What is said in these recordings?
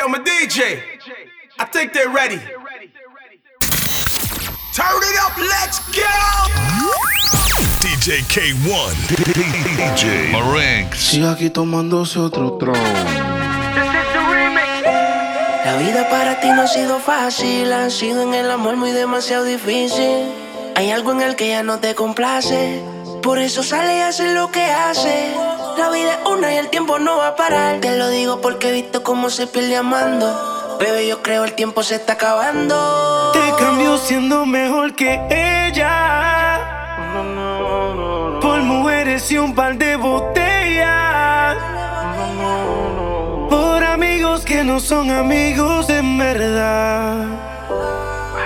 yo, my DJ. I think they're ready. Turn it up, let's go! DJ K1, DJ Marinx. Sigue aquí tomándose otro troll. La vida para ti no ha sido fácil, ha sido en el amor muy demasiado difícil. Hay algo en el que ya no te complace, por eso sale y hace lo que hace. La vida es una y el tiempo no va a parar. Te lo digo porque he visto cómo se pierde amando. Bebé, yo creo el tiempo se está acabando. Te cambio siendo mejor que ella. Por mujeres y un par de botellas. Por amigos que no son amigos en verdad.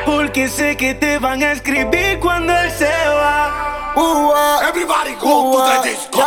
Porque sé que te van a escribir cuando él se va. Everybody go to the disco.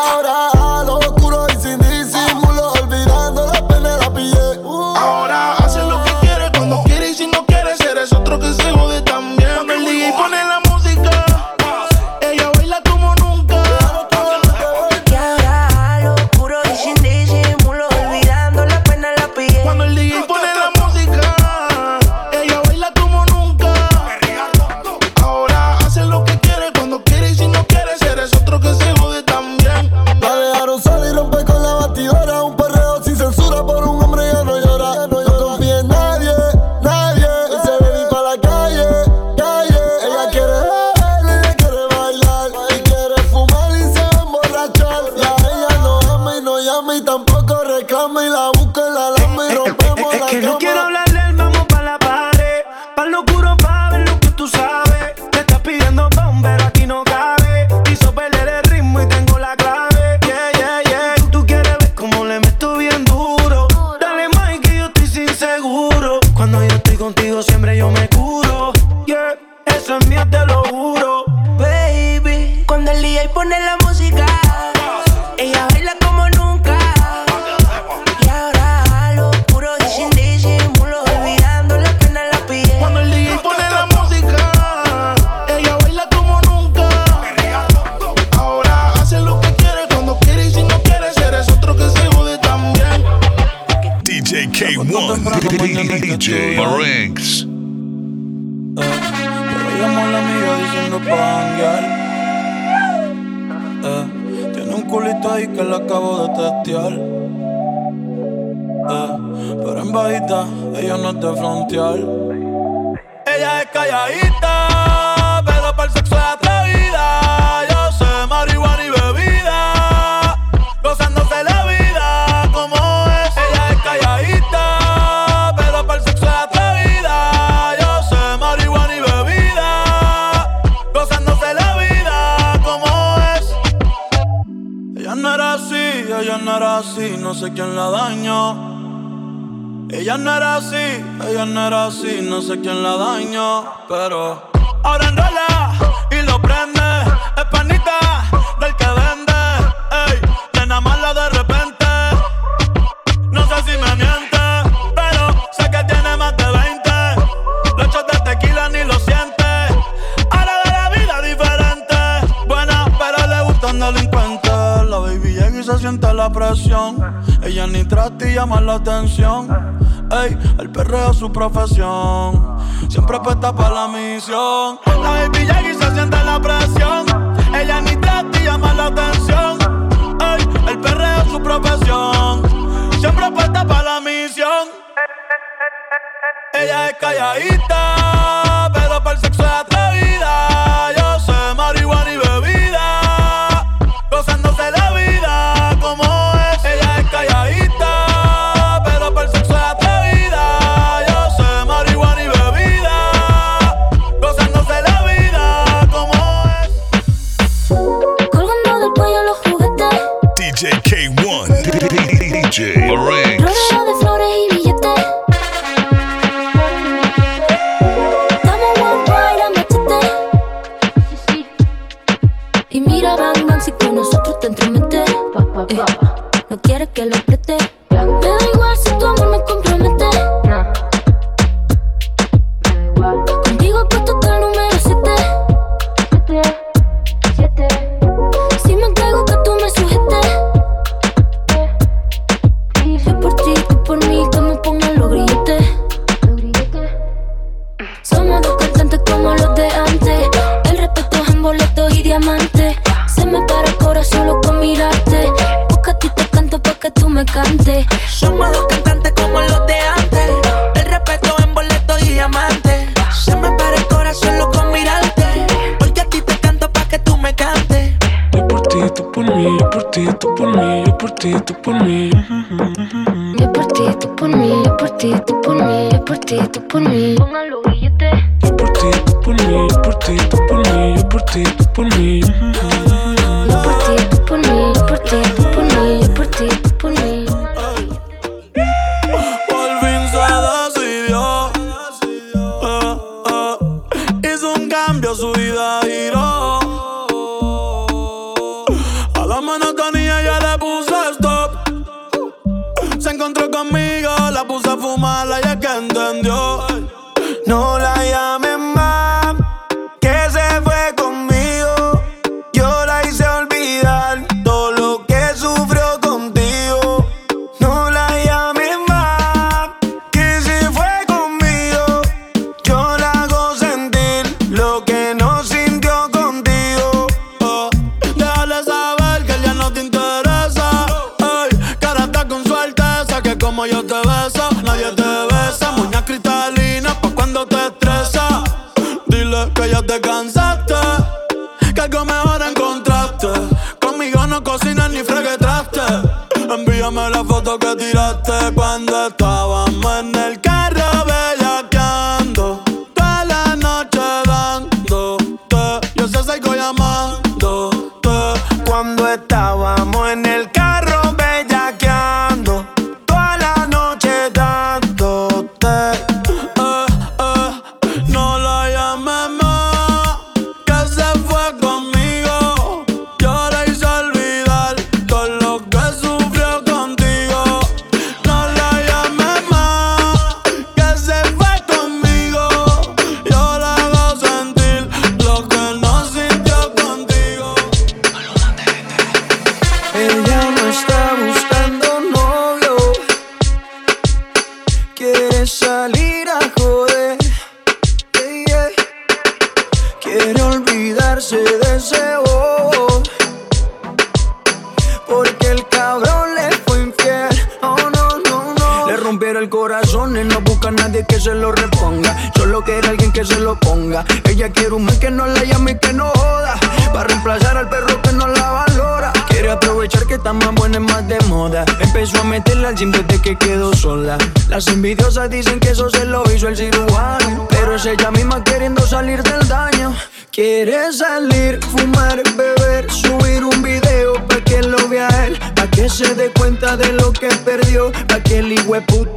calladita. Rompieron el corazón y no busca a nadie que se lo reponga. Solo quiere alguien que se lo ponga. Ella quiere un man que no la llame y que no joda. Para reemplazar al perro que no la valora. Quiere aprovechar que está más buena y más de moda. Empezó a meterla al gym desde que quedó sola. Las envidiosas dicen que eso se lo hizo el cirujano. Pero es ella misma queriendo salir del daño. Quiere salir, fumar, beber, subir un video pa' que lo vea él, pa' que se dé cuenta de lo que perdió, pa' que el hijueput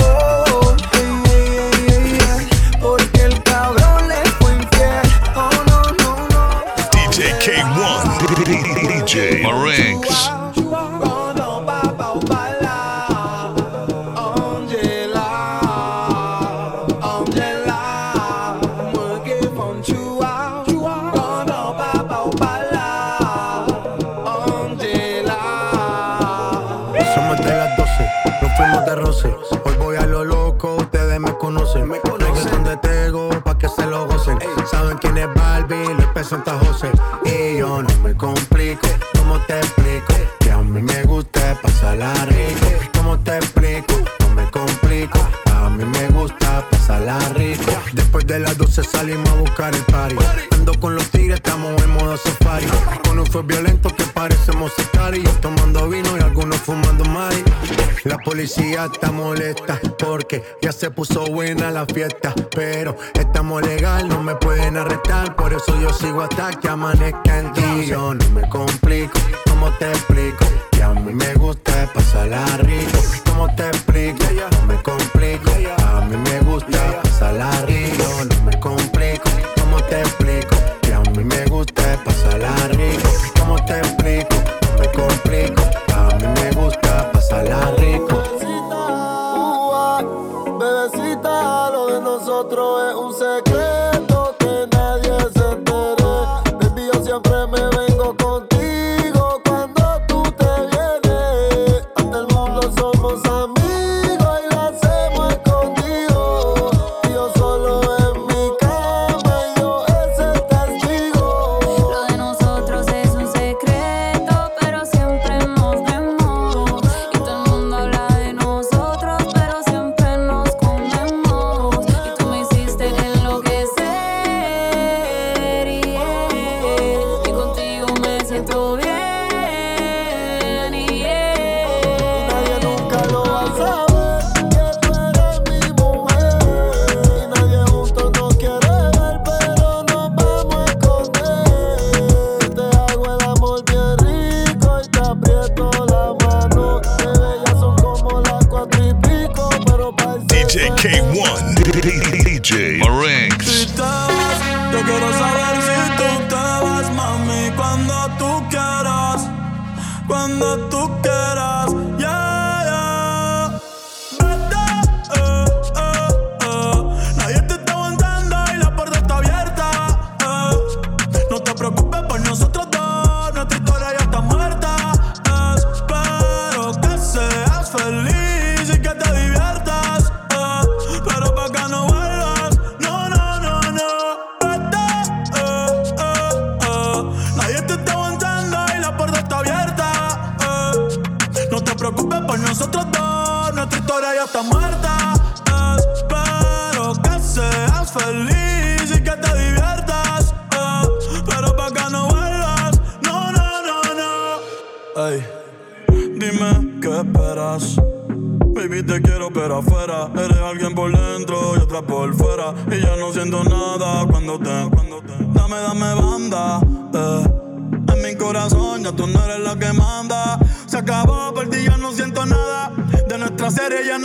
Barbie, López Santa José. Y yo no me complico, ¿cómo te explico? Que a mí me gusta pasarla rico. ¿Cómo te explico? No me complico. A mí me gusta pasarla rico. Después de las 12 salimos a buscar el party. Ando con los tigres, estamos en modo safari. Con un fue violento que parecemos sicarios. Tomando vino y algunos fumando mari. La policía está molesta porque ya se puso buena la fiesta. Pero estamos legal, no me pueden arrestar. Por eso yo sigo hasta que amanezca en ti. Yo no me complico, ¿cómo te explico? Que a mí me gusta pasarla rico. ¿Cómo te explico? No me complico. A mí me gusta pasarla rico. No me complico. ¿Cómo te explico? Que a mí me gusta pasarla rico. ¿Cómo te explico?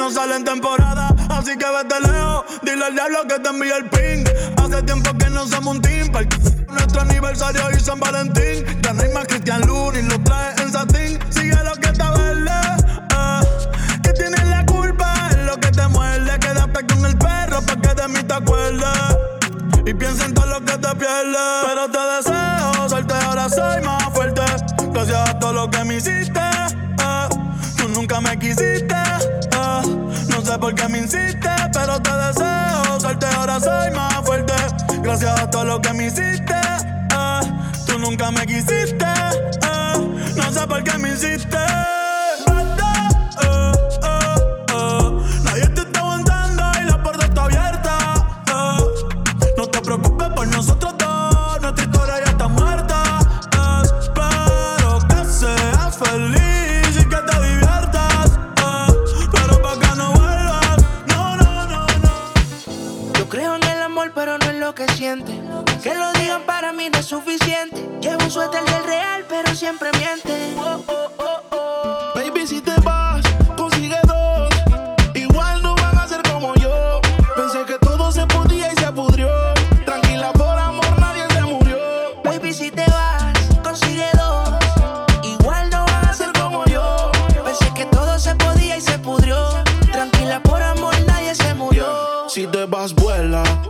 no sale en temporada, así que vete lejos. Dile al diablo que te envíe el ping. Hace tiempo que no se monta todo lo que me hiciste. Eh. Tú nunca me quisiste, eh. no sé por qué me hiciste. siente. Que lo digan para mí no es suficiente. Llevo un suéter del real, pero siempre miente. Oh, oh, oh, Baby, si te vas.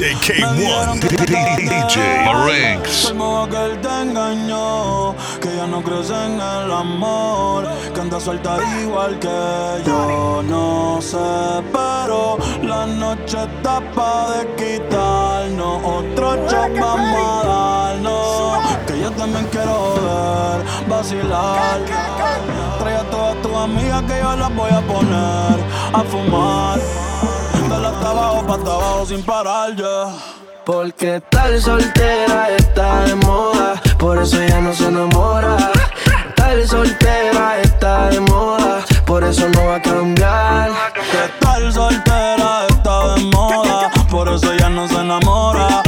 DJ K1, DJ Marinx. que él te engañó, que ya no crees en el amor, que anda suelta igual que yo. No sé, pero la noche está pa' de quitarnos. Otro shot vamos a darnos, que yo también quiero joder, vacilar. Trae a todas tus amigas que yo las voy a poner a fumar dándole abajo, sin parar, yeah. Porque tal soltera está de moda, por eso ya no se enamora. Tal soltera está de moda, por eso no va a cambiar. Que tal soltera está de moda, por eso ya no se enamora.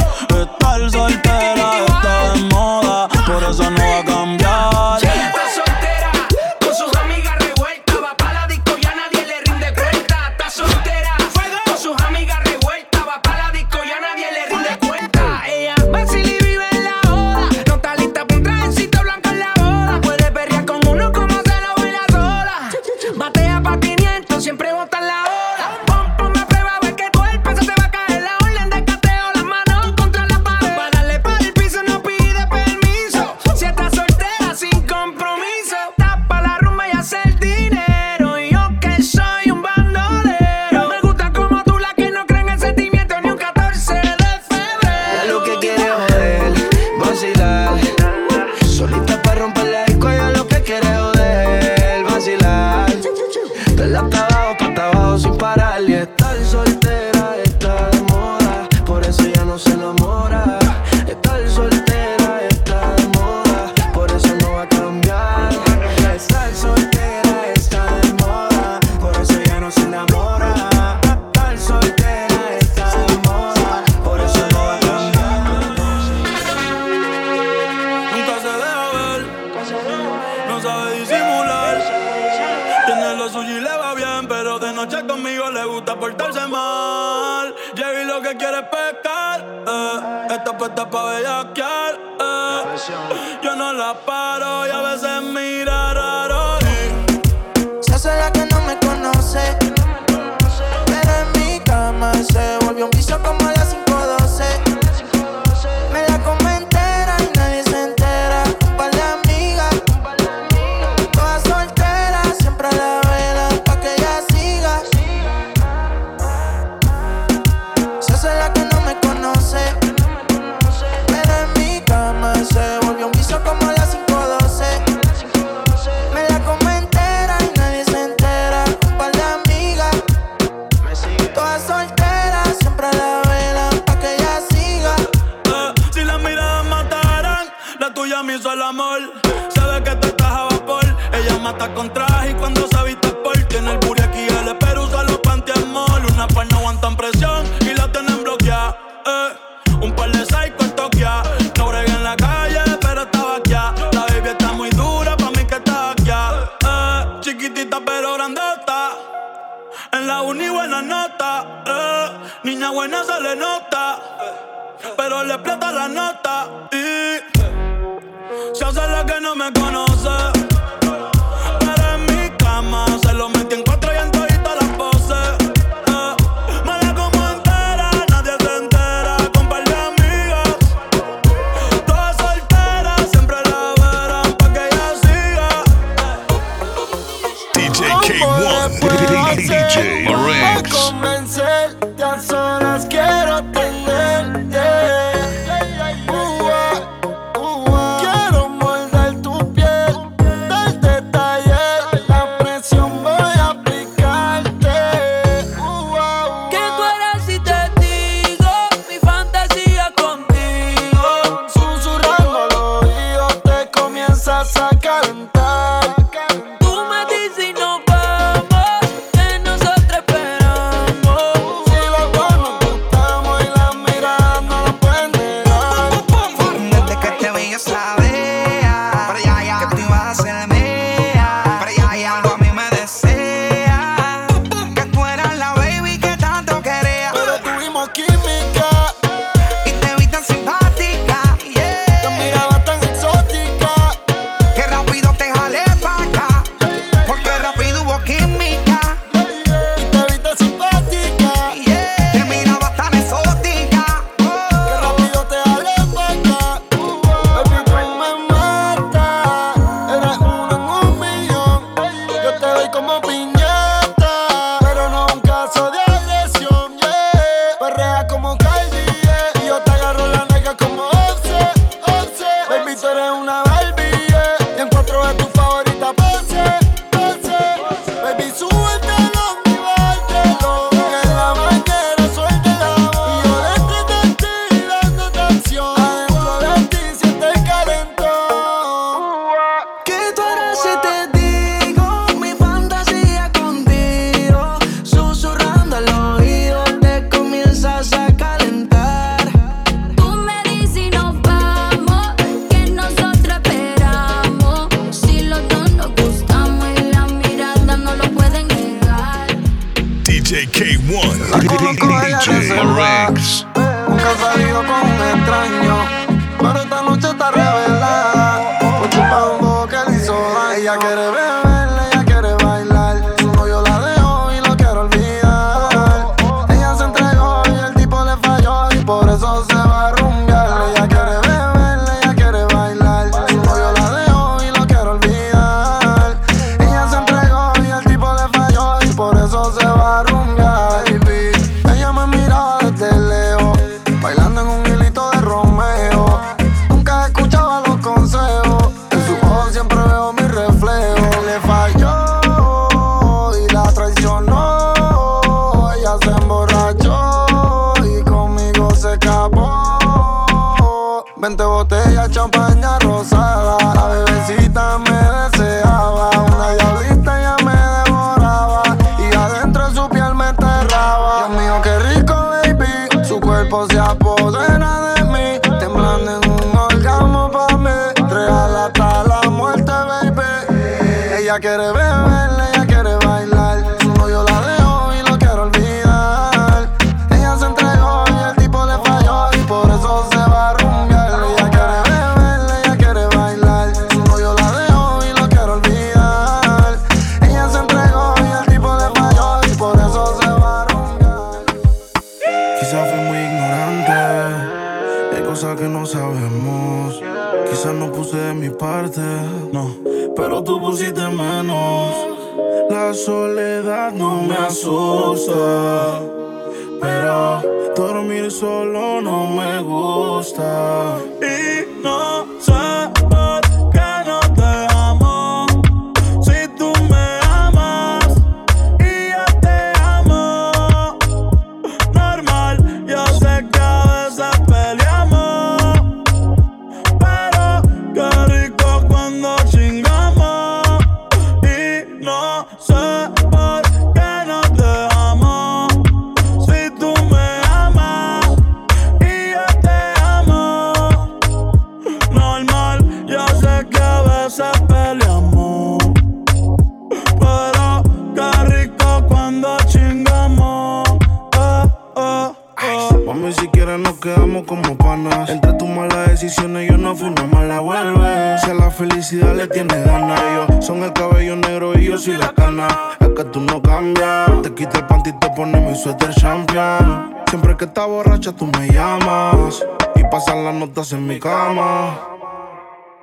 Entre tus malas decisiones, yo no fui una mala vuelve. Si a la felicidad le tienes ganas, ellos son el cabello negro y yo soy la cana. Es que tú no cambias. Te quita el panty y te pone mi suéter champion. Siempre que estás borracha, tú me llamas. Y pasan las notas en mi cama.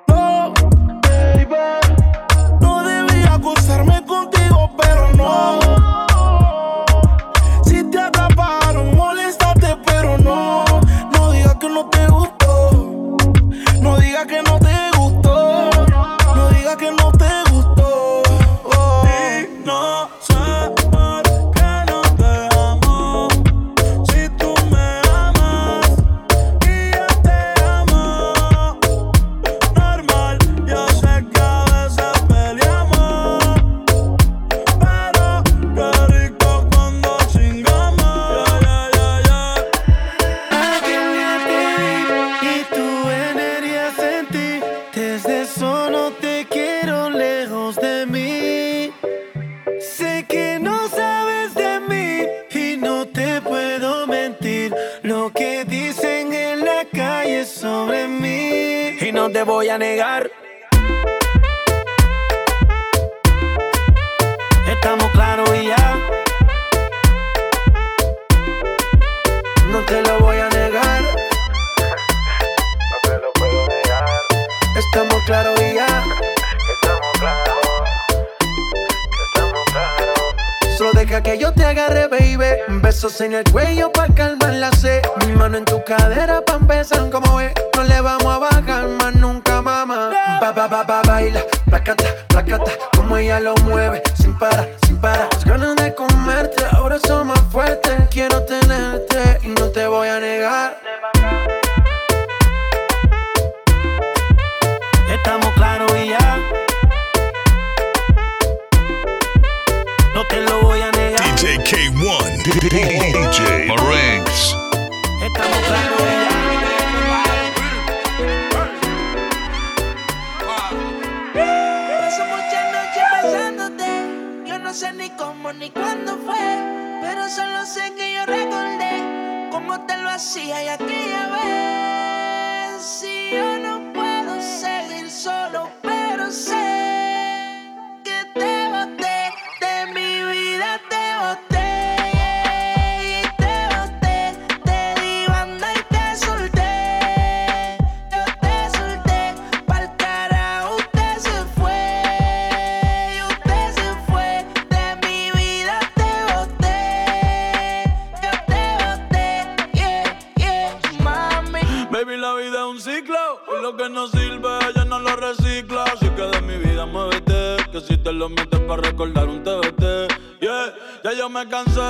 No, baby. No debía acusarme contigo, pero no. te voy a negar. Estamos claros y ya. No te lo voy a negar. No te lo puedo negar. Estamos claros y ya. Estamos claros. Estamos claros. Solo deja que yo te agarre, baby. Besos en el cuello pa' calmar la sed. Mi mano en tu cadera pa' empezar como es. No le vamos ba ba ba baila, placata, placata, como ella lo mueve, sin para, sin para. Las ganas de comerte ahora son más fuertes. Quiero tenerte y no te voy a negar. Estamos claros y ya. No te lo voy a negar. DJ K1, DJ Marines. Estamos claros ya. sé ni cómo ni cuándo fue, pero solo sé que yo recordé cómo te lo hacía y aquella vez. Si yo no una canción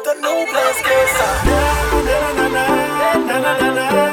with a new place, case. Na na na na na na na na.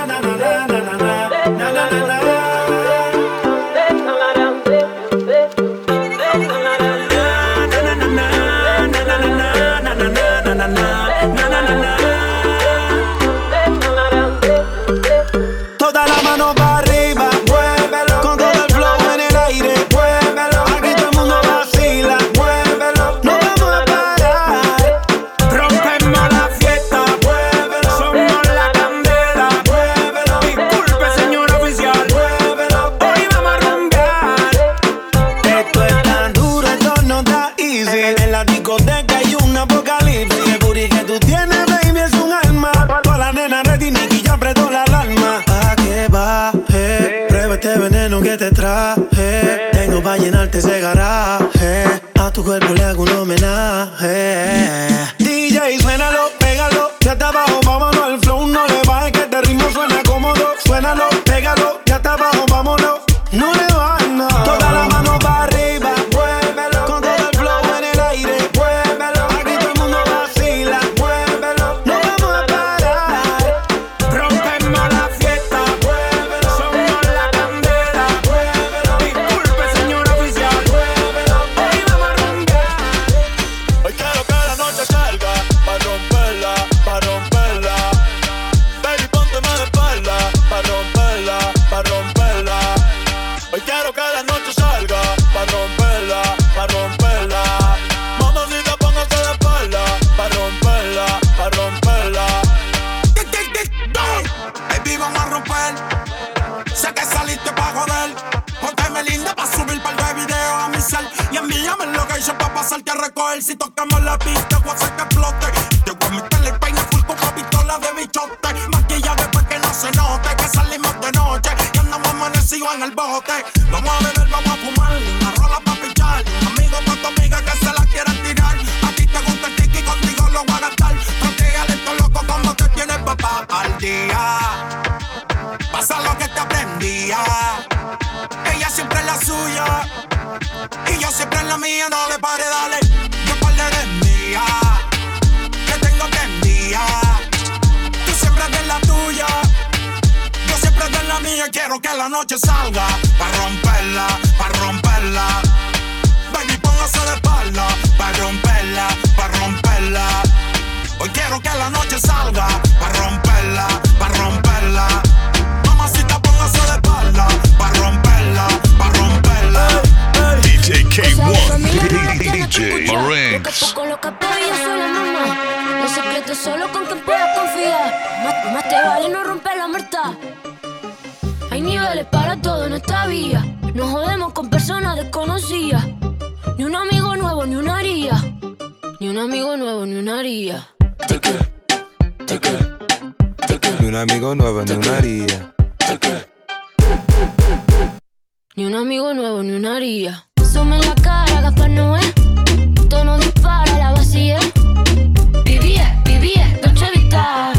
Suya. Y yo siempre en la mía. No le pare, dale. Yo par de mía. Que tengo enviar. Tú siempre de la tuya. Yo siempre de la mía. Quiero que la noche salga. Pa' romperla, pa' romperla. Baby, póngase de espalda. Pa' romperla, pa' romperla. Hoy quiero que la noche salga. Pa' romperla, pa' romperla. DK1, solo con quien confiar. Más, te vale no romper la. Hay niveles para todo en esta vía. No jodemos con personas desconocidas. Ni un amigo nuevo, ni una haría. Ni un amigo nuevo, ni una haría. Ni un amigo nuevo, ni una haría. Ni un amigo nuevo, ni una haría. Sume en la cara, Gaspar Noé. Tono dispara, la vacía. Vivía, vivía, Dolce Vita.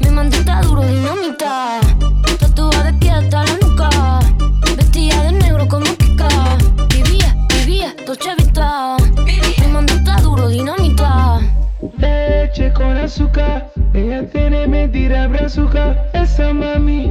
Mi mandita duro, dinamita. Tatuada de pie la nuca. Vestida de negro como Kika. Vivía, vivía, Dolce Vita. Mi mandita duro, dinamita. Leche con azúcar, ella tiene mentira brazuca. Esa mami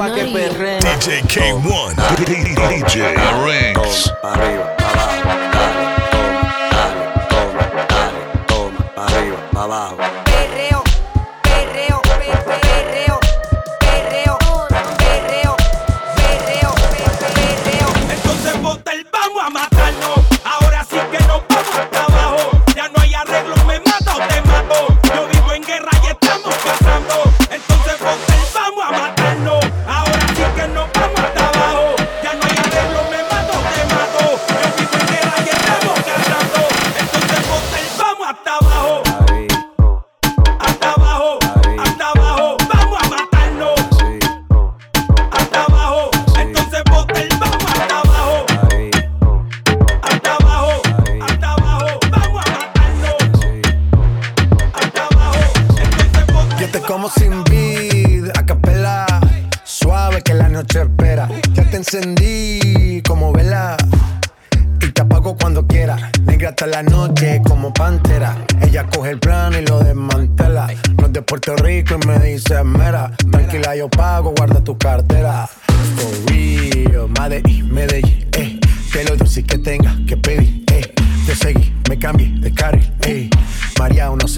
Pa' que perreen. DJ K1, DJ Marinx. Arriba, abajo, dale, toma, dale, toma, arriba, abajo.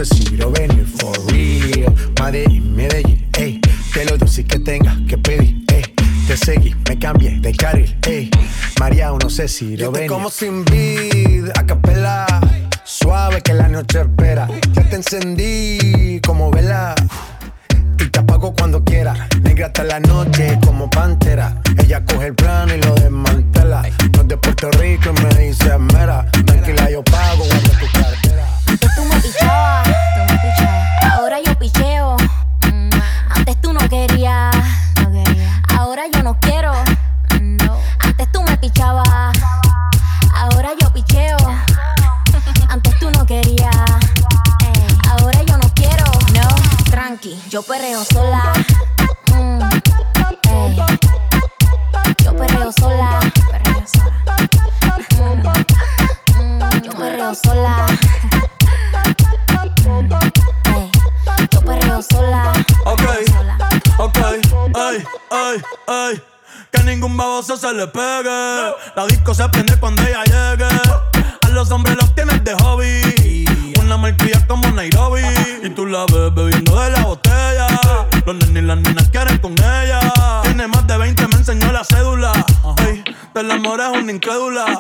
Si lo venir, for real. Medellín, Medellín, eh. Te lo dulce que tenga que pedir, eh. Te seguí, me cambié de carril, eh. María, no sé si lo venir. como sin vid, a capela. Suave que la noche espera. Ya te encendí como vela. Y te apago cuando quiera. Negra hasta la noche como pantera.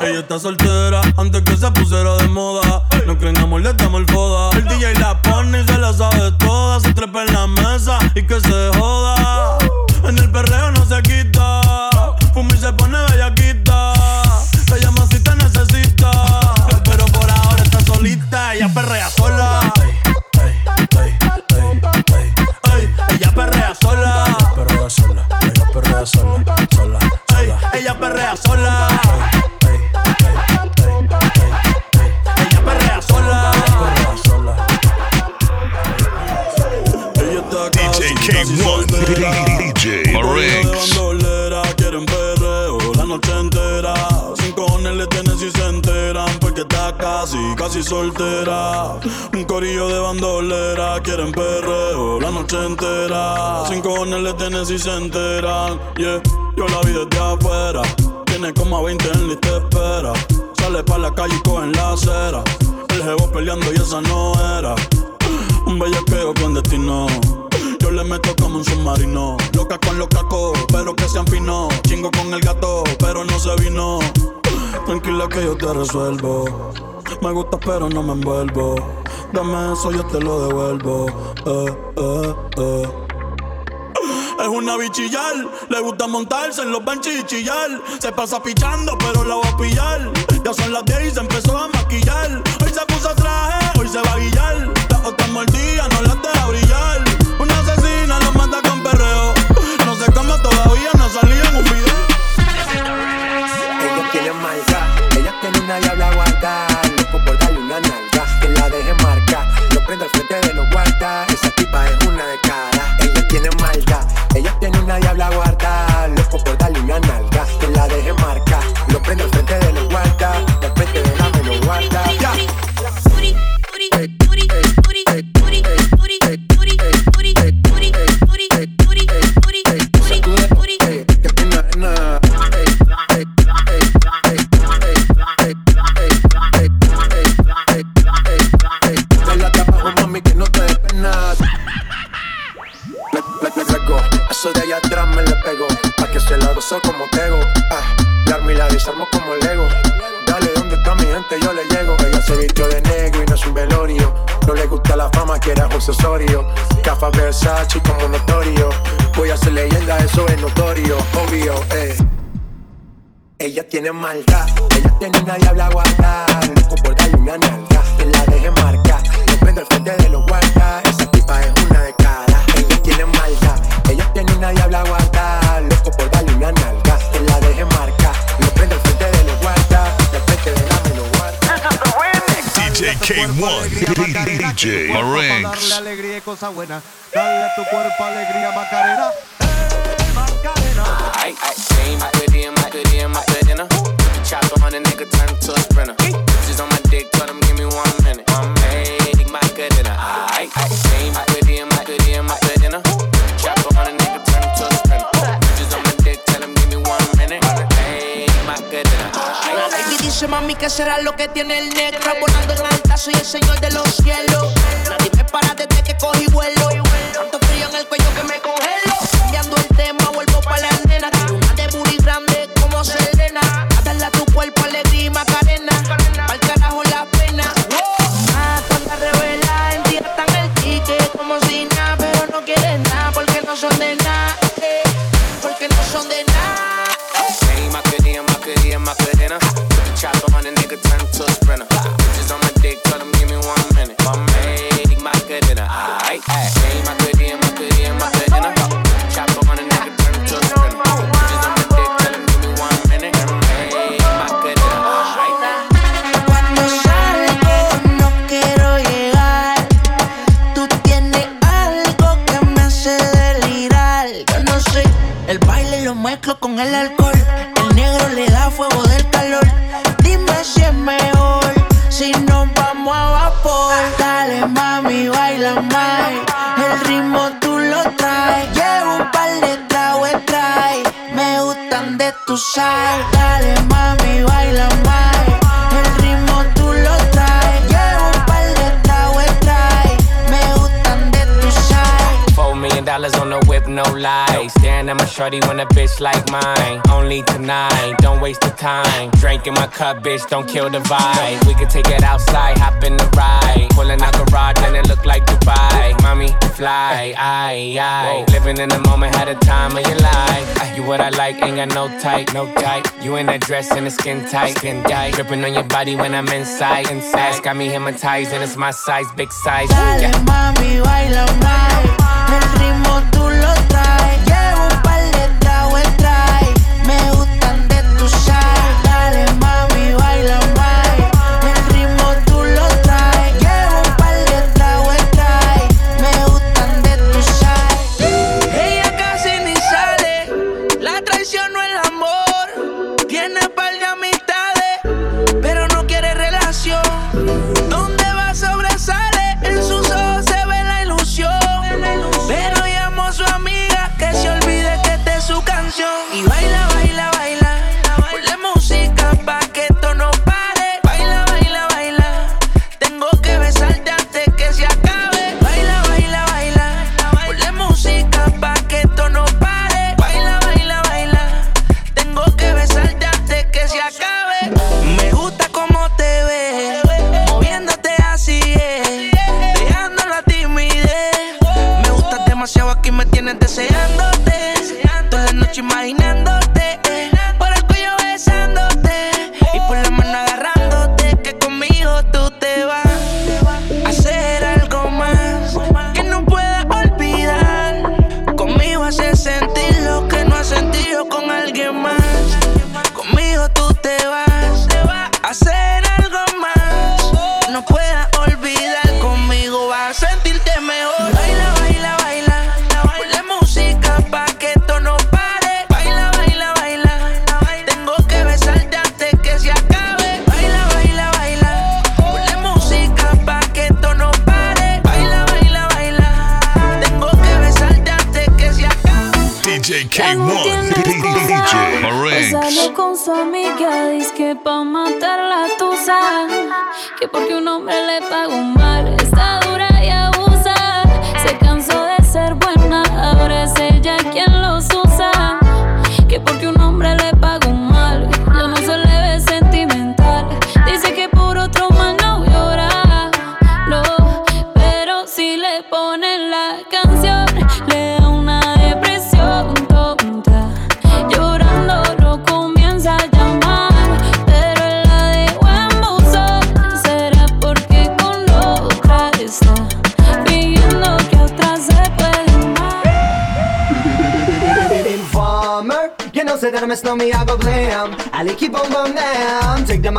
Ella está soltera antes que se pusiera de moda. No creen amor, le damos el foda. El DJ la pone y se la sabe toda. Se trepa en la mesa y que se si se enteran, yeah. Yo la vi desde afuera, tiene como a 20 en lista espera. Sale pa' la calle y cogen la acera. El jevo peleando y esa no era. Un bellaqueo con destino. Yo le meto como un submarino. Loca con los cacos, pero que sean finos. Chingo con el gato, pero no se vino. Tranquila que yo te resuelvo. Me gusta, pero no me envuelvo. Dame eso, yo te lo devuelvo. Eh, eh, eh. Es una bichillar, le gusta montarse en los benches y chillar. Se pasa pichando, pero la va a pillar. Ya son las 10 y se empezó a maquillar. Hoy se puso traje, hoy se va a guillar. Las otras mordidas no las deja brillar. Una asesina los mata con perreo. No sé cómo todavía no salía en un video. Ellos tienen maldad, ellas tienen una diabla guarda. Loco por darle una nalga, que la deje marca. Lo prendo al frente de los guardas, esa tipa es una de maldad, ellas tienen una diabla que gozo como tego. Ah, la y la desarmo como Lego. Dale, ¿dónde está mi gente? Yo le llego. Ella se vistió de negro y no es un velorio. No le gusta la fama, quiere José Osorio. Cafa Versace como notorio. Voy a ser leyenda, eso es notorio. Obvio, eh. Ella tiene maldad, ella tiene una diabla guarda. Loco por darle una nalga, que la deje marca. Lo prendo al frente de los guardas, esa tipa es una de cara. Ella tiene maldad, ella tiene una diabla guarda. DJ K1, DJ Darle Marinx. alegría y cosas buenas. Dale a tu cuerpo alegría, Macarena. Macarena. Ay, ay, same, my goodie and my goodie and my good dinner. Chopper on a nigga, turn him to a sprinter. Bitches on my dick, tell him give me one minute. One minute, my good dinner. Ay, ay, same, my goodie and my goodie and my good dinner. Chopper on a nigga, turn him to a sprinter. Bitches on my dick, tell him give me one minute. Hey, my good dinner. Ay, La baby dice mami que será lo que tiene el negro Volando en soy el señor de los cielos. Nadie me para desde que cogí vuelo el. Shorty want a bitch like mine. Only tonight, don't waste the time. Drink in my cup, bitch, don't kill the vibe. We could take it outside, hop in the ride. Pulling out garage and it look like Dubai. Mommy, fly, I, I, Living in the moment, had a time of your life. Ah, you what I like, ain't got no type, no type. You in that dress and the skin tight, skin tight. Dripping on your body when I'm inside, inside. Got me hypnotized and it's my size, big size. Dale, yeah. mami, baila. El ritmo tú lo traes.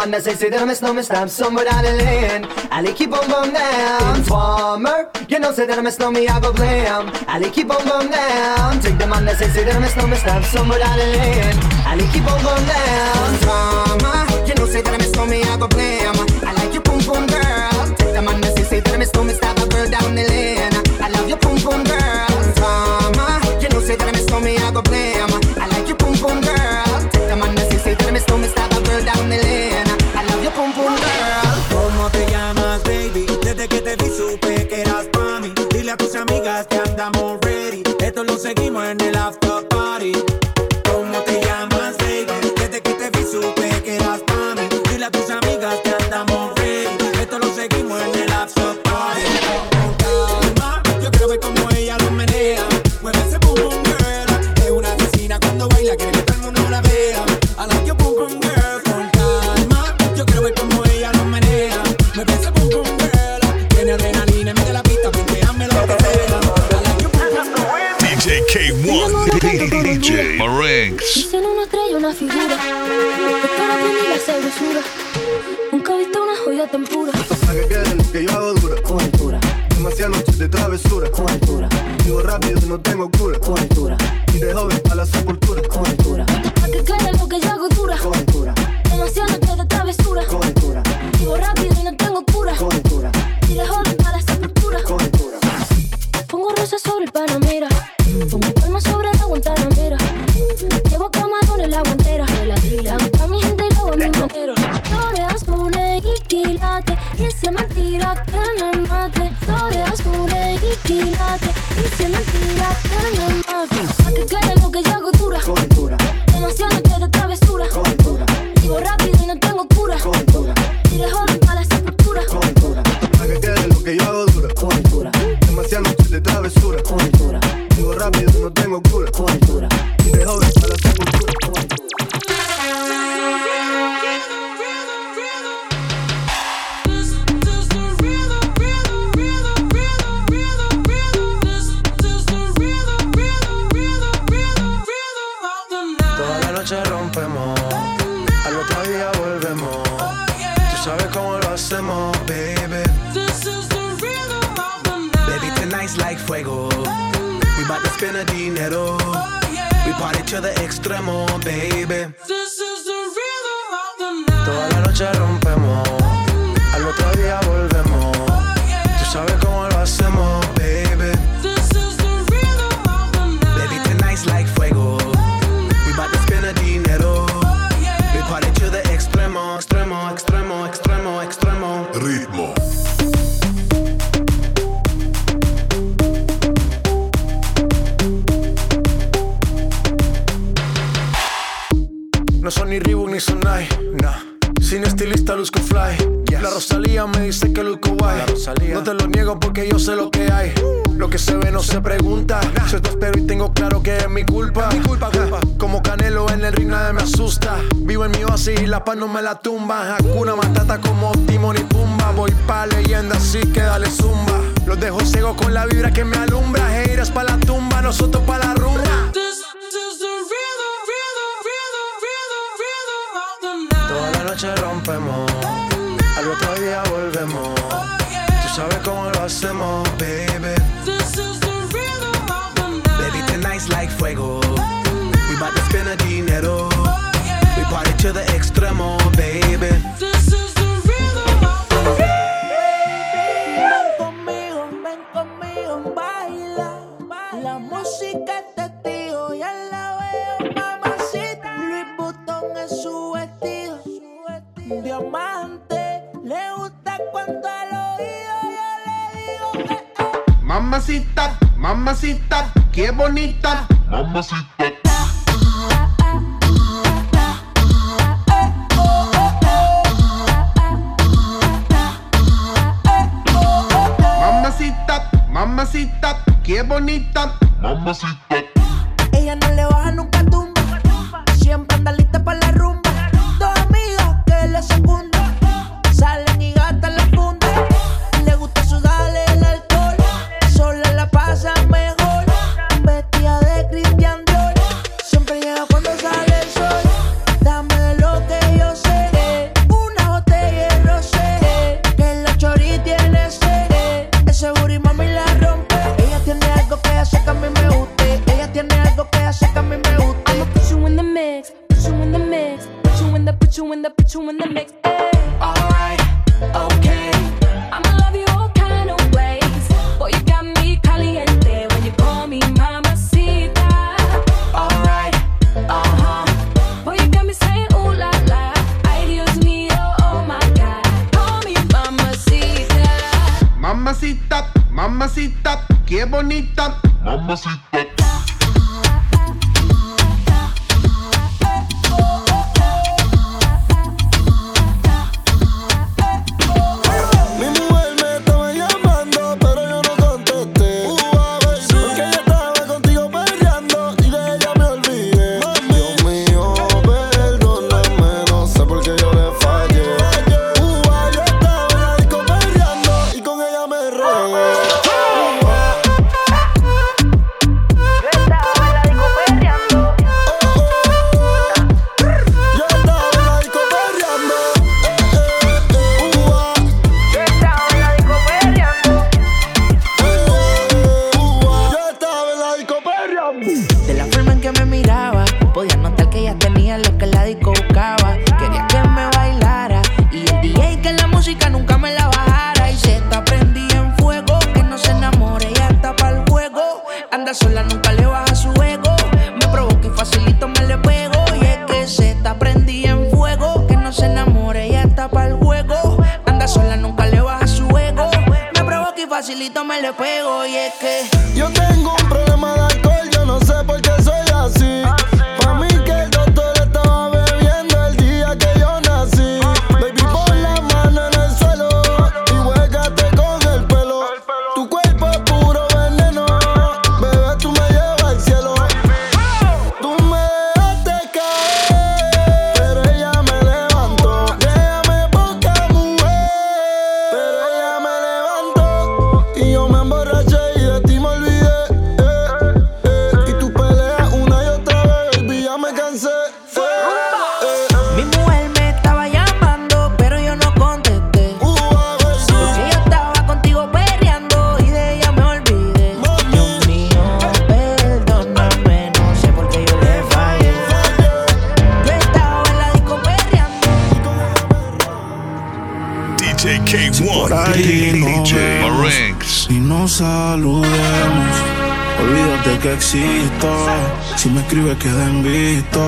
I'm ses edemez no mestam somewhere down the lane. Ali keep on bum down. Informer You know say that I'm a snowman I go blame Ali keep on bum down. Take the man that says edemez no mestam somewhere down the lane. Ali keep on bum down. Drama You know say that I'm a snowman I go blame I like your pum pum girl. Take the man that says that I'm a snowman Stop. A girl down the lane. I love your pum pum girl. Drama You know say that I'm a snowman I go Noche de extremo, baby. This is the rhythm of the Ven conmigo, ven conmigo, baila. La música es testigo, ya la veo, mamacita. Luis Butón es su vestido. su vestido. Diamante, le gusta cuando al oído yo le digo. Eh, eh. Mamacita, mamacita, qué bonita. Mamacita. saludemos. Olvídate que existo. Si me escribes, queden visto.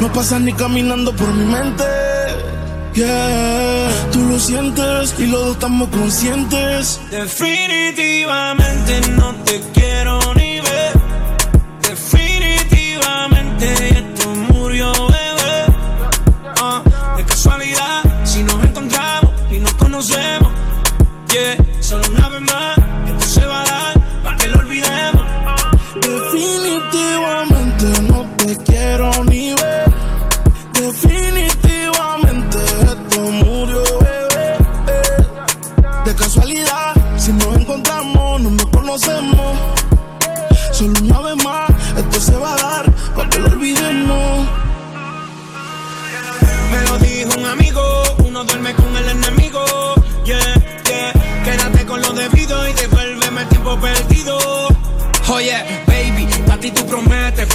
No pasas ni caminando por mi mente. Yeah, tú lo sientes y los dos estamos conscientes. Definitivamente no te quiero.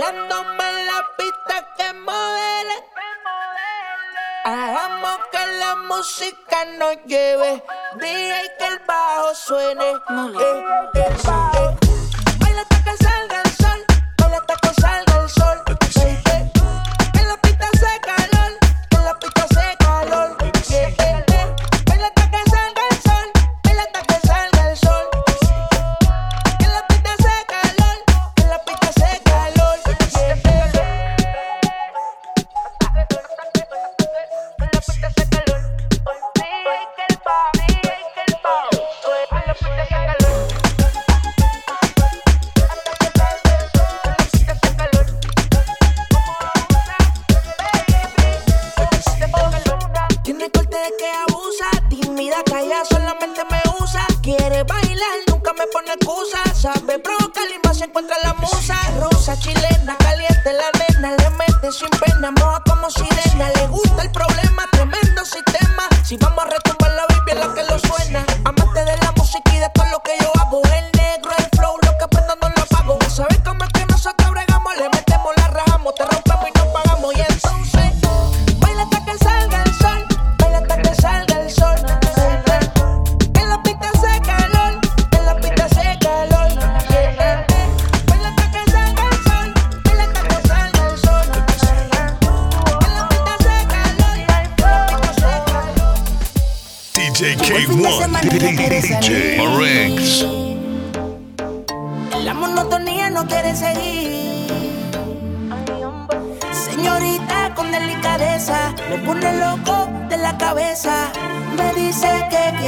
Bailándome la pista que modele. Hagamos que la música nos lleve. Dije que el bajo suene. Eh, el.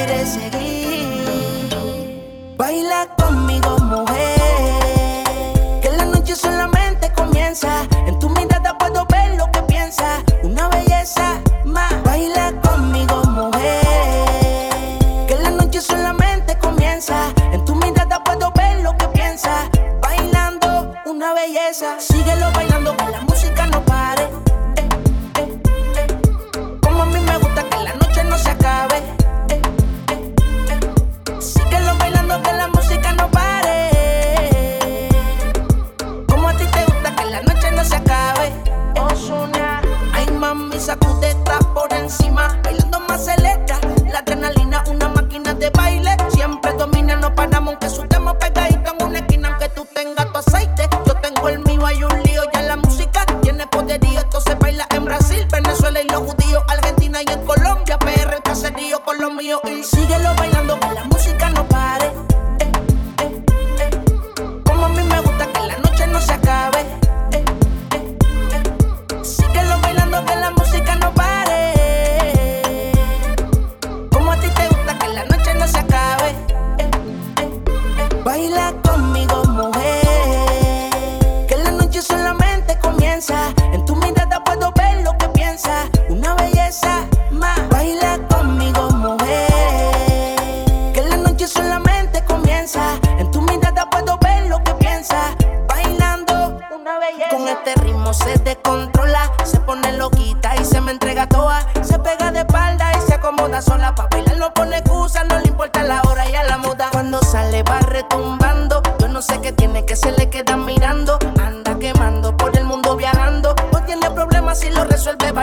quiere seguir. Baila conmigo, mujer. Que la noche solamente comienza. En tu mirada puedo ver lo que piensas. Una belleza más. Baila conmigo, mujer. Que la noche solamente comienza. En tu mirada puedo ver lo que piensas. Bailando una belleza.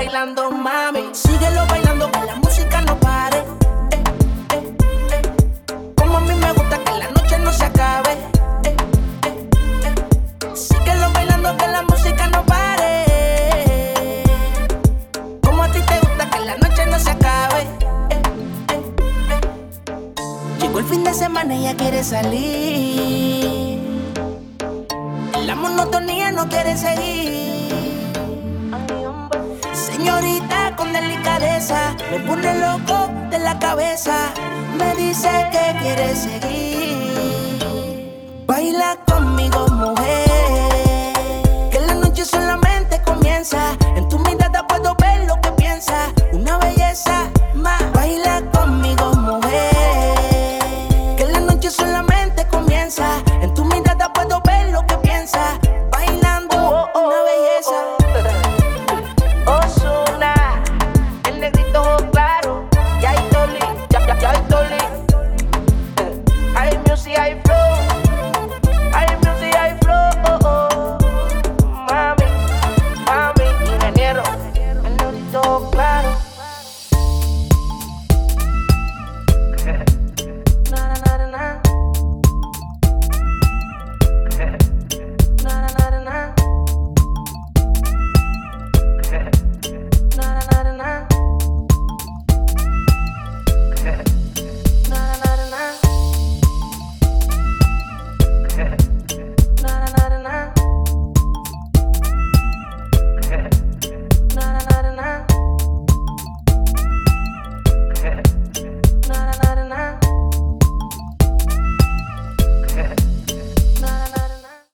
bailando, mami. Síguelo bailando, que la música no pare. Como a mí me gusta que la noche no se acabe. Síguelo bailando, que la música no pare. Como a ti te gusta que la noche no se acabe. Llegó el fin de semana y ya quiere salir cabeza. Me dice que quiere seguir.